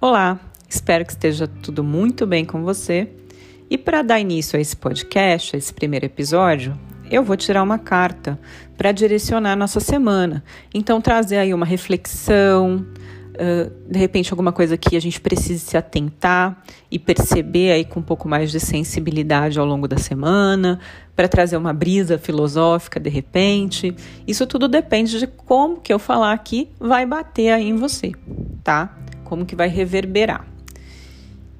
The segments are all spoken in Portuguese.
Olá, espero que esteja tudo muito bem com você. E para dar início a esse podcast, a esse primeiro episódio, eu vou tirar uma carta para direcionar nossa semana. Então, trazer aí uma reflexão, uh, de repente alguma coisa que a gente precise se atentar e perceber aí com um pouco mais de sensibilidade ao longo da semana, para trazer uma brisa filosófica de repente. Isso tudo depende de como que eu falar aqui vai bater aí em você, tá? Como que vai reverberar.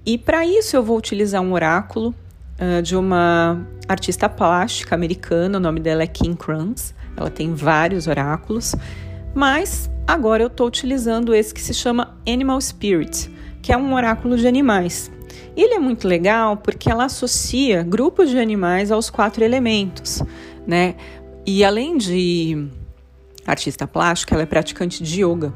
E para isso eu vou utilizar um oráculo uh, de uma artista plástica americana, o nome dela é Kim Kranz. Ela tem vários oráculos, mas agora eu estou utilizando esse que se chama Animal Spirit, que é um oráculo de animais. Ele é muito legal porque ela associa grupos de animais aos quatro elementos, né? E além de artista plástica, ela é praticante de yoga.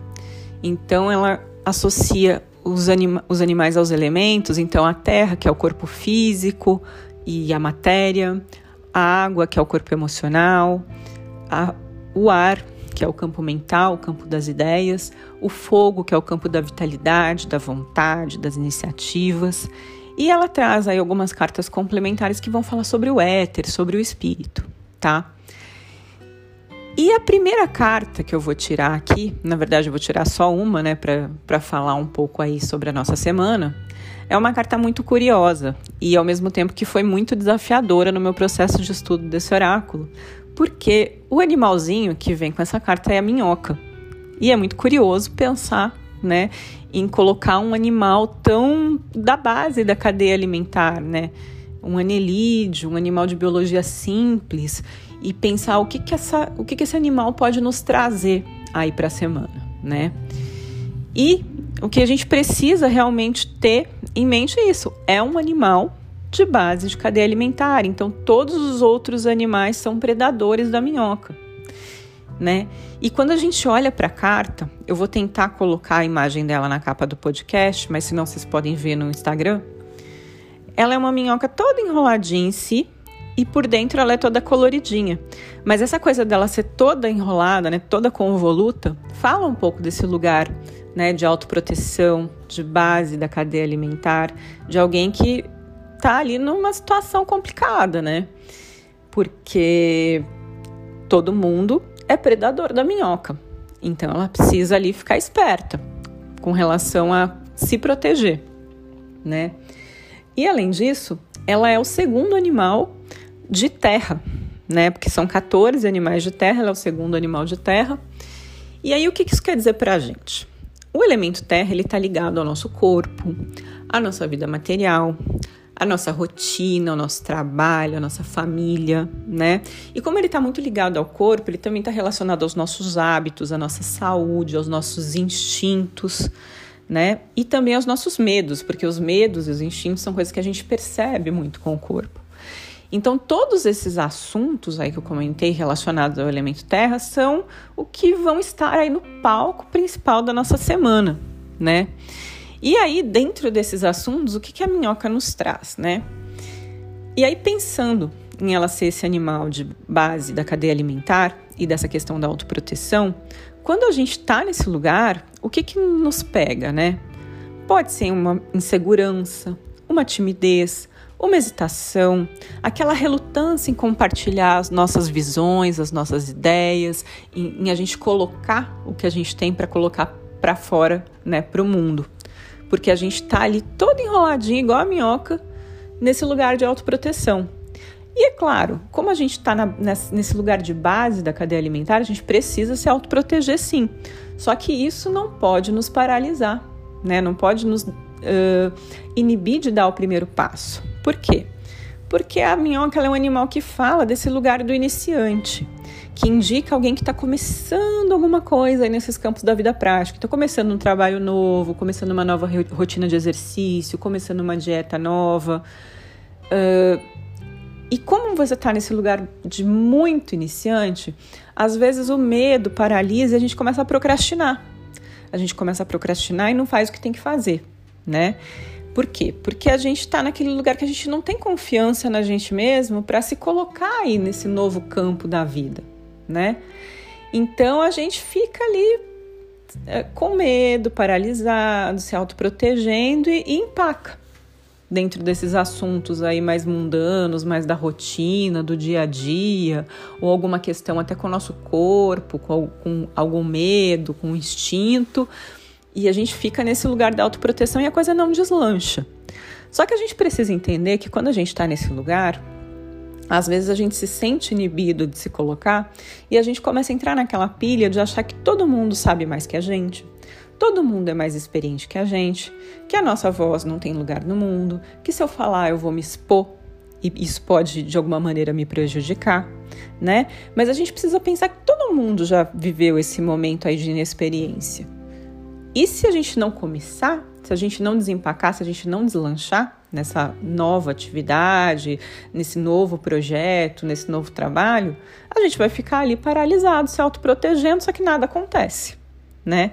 Então ela associa os, anima os animais aos elementos, então a terra, que é o corpo físico e a matéria, a água, que é o corpo emocional, a, o ar, que é o campo mental, o campo das ideias, o fogo, que é o campo da vitalidade, da vontade, das iniciativas. E ela traz aí algumas cartas complementares que vão falar sobre o éter, sobre o espírito, tá? E a primeira carta que eu vou tirar aqui, na verdade eu vou tirar só uma, né, para falar um pouco aí sobre a nossa semana, é uma carta muito curiosa e ao mesmo tempo que foi muito desafiadora no meu processo de estudo desse oráculo, porque o animalzinho que vem com essa carta é a minhoca. E é muito curioso pensar, né, em colocar um animal tão da base da cadeia alimentar, né? Um anelídeo, um animal de biologia simples e pensar o que, que, essa, o que, que esse animal pode nos trazer aí para a semana, né? E o que a gente precisa realmente ter em mente é isso: é um animal de base de cadeia alimentar. Então, todos os outros animais são predadores da minhoca, né? E quando a gente olha para a carta, eu vou tentar colocar a imagem dela na capa do podcast, mas se não vocês podem ver no Instagram. Ela é uma minhoca toda enroladinha em si, e por dentro ela é toda coloridinha. Mas essa coisa dela ser toda enrolada, né, toda convoluta, fala um pouco desse lugar, né, de autoproteção, de base da cadeia alimentar, de alguém que tá ali numa situação complicada, né? Porque todo mundo é predador da minhoca. Então ela precisa ali ficar esperta com relação a se proteger, né? E além disso, ela é o segundo animal de terra, né? Porque são 14 animais de terra, ela é o segundo animal de terra. E aí o que isso quer dizer para a gente? O elemento terra ele está ligado ao nosso corpo, à nossa vida material, à nossa rotina, ao nosso trabalho, à nossa família, né? E como ele está muito ligado ao corpo, ele também está relacionado aos nossos hábitos, à nossa saúde, aos nossos instintos, né? E também aos nossos medos, porque os medos e os instintos são coisas que a gente percebe muito com o corpo. Então, todos esses assuntos aí que eu comentei relacionados ao elemento terra são o que vão estar aí no palco principal da nossa semana, né? E aí, dentro desses assuntos, o que, que a minhoca nos traz, né? E aí, pensando em ela ser esse animal de base da cadeia alimentar e dessa questão da autoproteção, quando a gente está nesse lugar, o que, que nos pega, né? Pode ser uma insegurança, uma timidez, uma hesitação, aquela relutância em compartilhar as nossas visões, as nossas ideias, em, em a gente colocar o que a gente tem para colocar para fora, né, para o mundo. Porque a gente está ali todo enroladinho, igual a minhoca, nesse lugar de autoproteção. E é claro, como a gente está nesse lugar de base da cadeia alimentar, a gente precisa se autoproteger sim. Só que isso não pode nos paralisar, né? não pode nos uh, inibir de dar o primeiro passo. Por quê? Porque a minhoca é um animal que fala desse lugar do iniciante, que indica alguém que está começando alguma coisa aí nesses campos da vida prática, está começando um trabalho novo, começando uma nova rotina de exercício, começando uma dieta nova. Uh, e como você está nesse lugar de muito iniciante, às vezes o medo paralisa e a gente começa a procrastinar. A gente começa a procrastinar e não faz o que tem que fazer, né? Por quê? Porque a gente está naquele lugar que a gente não tem confiança na gente mesmo para se colocar aí nesse novo campo da vida, né? Então a gente fica ali é, com medo, paralisado, se autoprotegendo e, e empaca dentro desses assuntos aí mais mundanos, mais da rotina, do dia a dia, ou alguma questão até com o nosso corpo, com, com algum medo, com instinto, e a gente fica nesse lugar da autoproteção e a coisa não deslancha. Só que a gente precisa entender que quando a gente está nesse lugar, às vezes a gente se sente inibido de se colocar e a gente começa a entrar naquela pilha de achar que todo mundo sabe mais que a gente, todo mundo é mais experiente que a gente, que a nossa voz não tem lugar no mundo, que se eu falar eu vou me expor e isso pode de alguma maneira me prejudicar, né? Mas a gente precisa pensar que todo mundo já viveu esse momento aí de inexperiência. E se a gente não começar, se a gente não desempacar, se a gente não deslanchar nessa nova atividade, nesse novo projeto, nesse novo trabalho, a gente vai ficar ali paralisado, se autoprotegendo, só que nada acontece, né?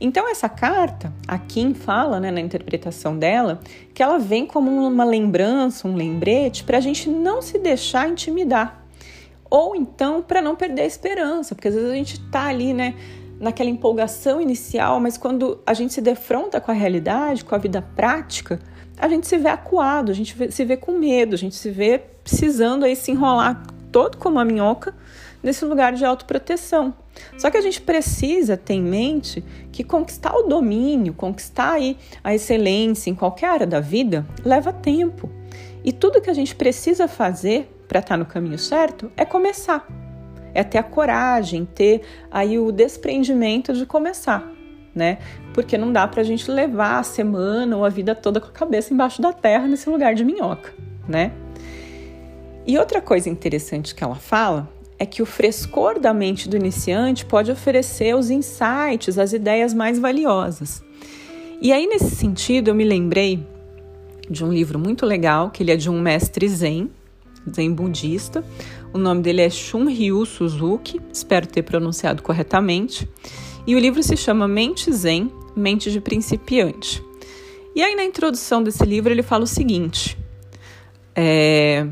Então essa carta, a Kim fala, né, na interpretação dela, que ela vem como uma lembrança, um lembrete para a gente não se deixar intimidar, ou então para não perder a esperança, porque às vezes a gente está ali, né, naquela empolgação inicial, mas quando a gente se defronta com a realidade, com a vida prática, a gente se vê acuado, a gente se vê com medo, a gente se vê precisando aí se enrolar todo como a minhoca nesse lugar de autoproteção. Só que a gente precisa ter em mente que conquistar o domínio, conquistar a excelência em qualquer área da vida leva tempo. E tudo que a gente precisa fazer para estar tá no caminho certo é começar é ter a coragem, ter aí o desprendimento de começar, né? Porque não dá para a gente levar a semana ou a vida toda com a cabeça embaixo da terra nesse lugar de minhoca, né? E outra coisa interessante que ela fala é que o frescor da mente do iniciante pode oferecer os insights, as ideias mais valiosas. E aí, nesse sentido, eu me lembrei de um livro muito legal, que ele é de um mestre zen, zen budista, o nome dele é Shunryu Suzuki, espero ter pronunciado corretamente. E o livro se chama Mente Zen, Mente de Principiante. E aí, na introdução desse livro, ele fala o seguinte: é,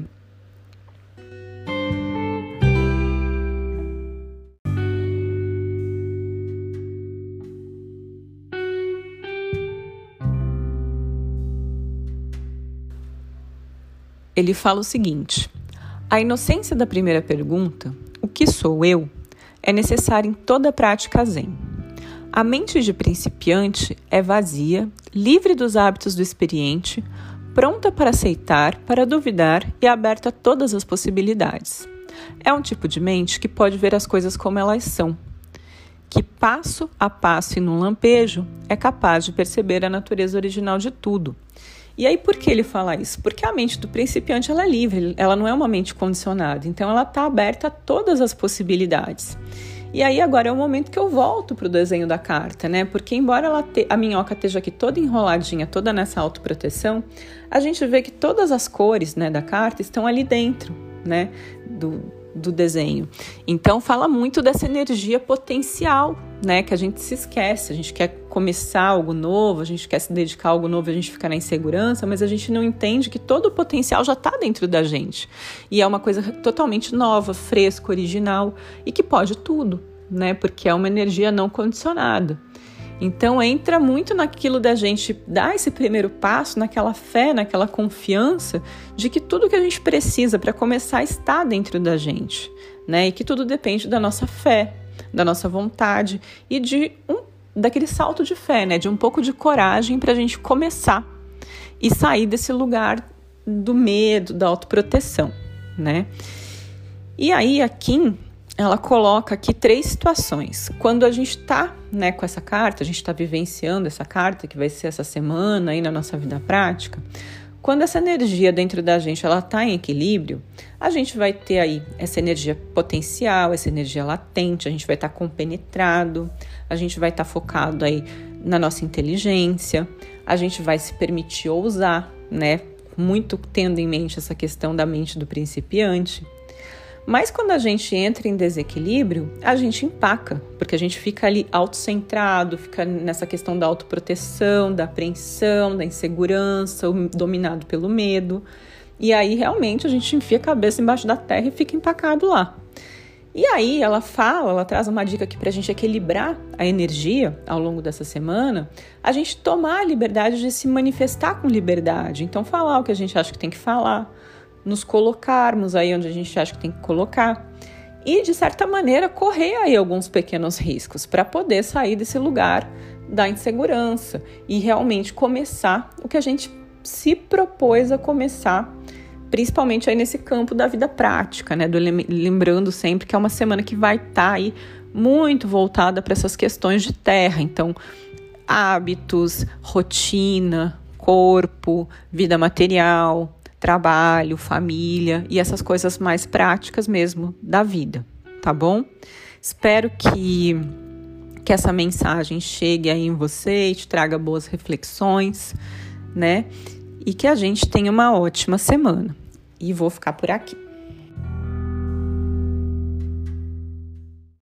ele fala o seguinte: a inocência da primeira pergunta, o que sou eu, é necessária em toda prática zen. A mente de principiante é vazia, livre dos hábitos do experiente, pronta para aceitar, para duvidar e aberta a todas as possibilidades. É um tipo de mente que pode ver as coisas como elas são, que passo a passo e num lampejo é capaz de perceber a natureza original de tudo e aí, por que ele fala isso? Porque a mente do principiante ela é livre, ela não é uma mente condicionada, então ela está aberta a todas as possibilidades. E aí agora é o momento que eu volto para o desenho da carta, né? Porque embora te, a minhoca esteja aqui toda enroladinha, toda nessa autoproteção, a gente vê que todas as cores né, da carta estão ali dentro, né? Do, do desenho. Então fala muito dessa energia potencial, né? Que a gente se esquece. A gente quer começar algo novo, a gente quer se dedicar a algo novo, a gente fica na insegurança, mas a gente não entende que todo o potencial já está dentro da gente. E é uma coisa totalmente nova, fresca, original e que pode tudo, né? Porque é uma energia não condicionada. Então entra muito naquilo da gente dar esse primeiro passo, naquela fé, naquela confiança de que tudo que a gente precisa para começar está dentro da gente, né? E que tudo depende da nossa fé, da nossa vontade e de um daquele salto de fé, né? De um pouco de coragem para a gente começar e sair desse lugar do medo, da autoproteção, né? E aí a Kim ela coloca aqui três situações. Quando a gente está né, com essa carta, a gente está vivenciando essa carta, que vai ser essa semana aí na nossa vida prática, quando essa energia dentro da gente ela está em equilíbrio, a gente vai ter aí essa energia potencial, essa energia latente, a gente vai estar tá compenetrado, a gente vai estar tá focado aí na nossa inteligência, a gente vai se permitir ousar, né? Muito tendo em mente essa questão da mente do principiante. Mas quando a gente entra em desequilíbrio, a gente empaca, porque a gente fica ali autocentrado, fica nessa questão da autoproteção, da apreensão, da insegurança, dominado pelo medo. E aí realmente a gente enfia a cabeça embaixo da terra e fica empacado lá. E aí ela fala, ela traz uma dica aqui para a gente equilibrar a energia ao longo dessa semana, a gente tomar a liberdade de se manifestar com liberdade. Então, falar o que a gente acha que tem que falar, nos colocarmos aí onde a gente acha que tem que colocar. E, de certa maneira, correr aí alguns pequenos riscos para poder sair desse lugar da insegurança e realmente começar o que a gente se propôs a começar principalmente aí nesse campo da vida prática, né? Do, lembrando sempre que é uma semana que vai estar tá aí muito voltada para essas questões de terra. Então, hábitos, rotina, corpo, vida material, trabalho, família e essas coisas mais práticas mesmo da vida, tá bom? Espero que que essa mensagem chegue aí em você e te traga boas reflexões, né? e que a gente tenha uma ótima semana. E vou ficar por aqui.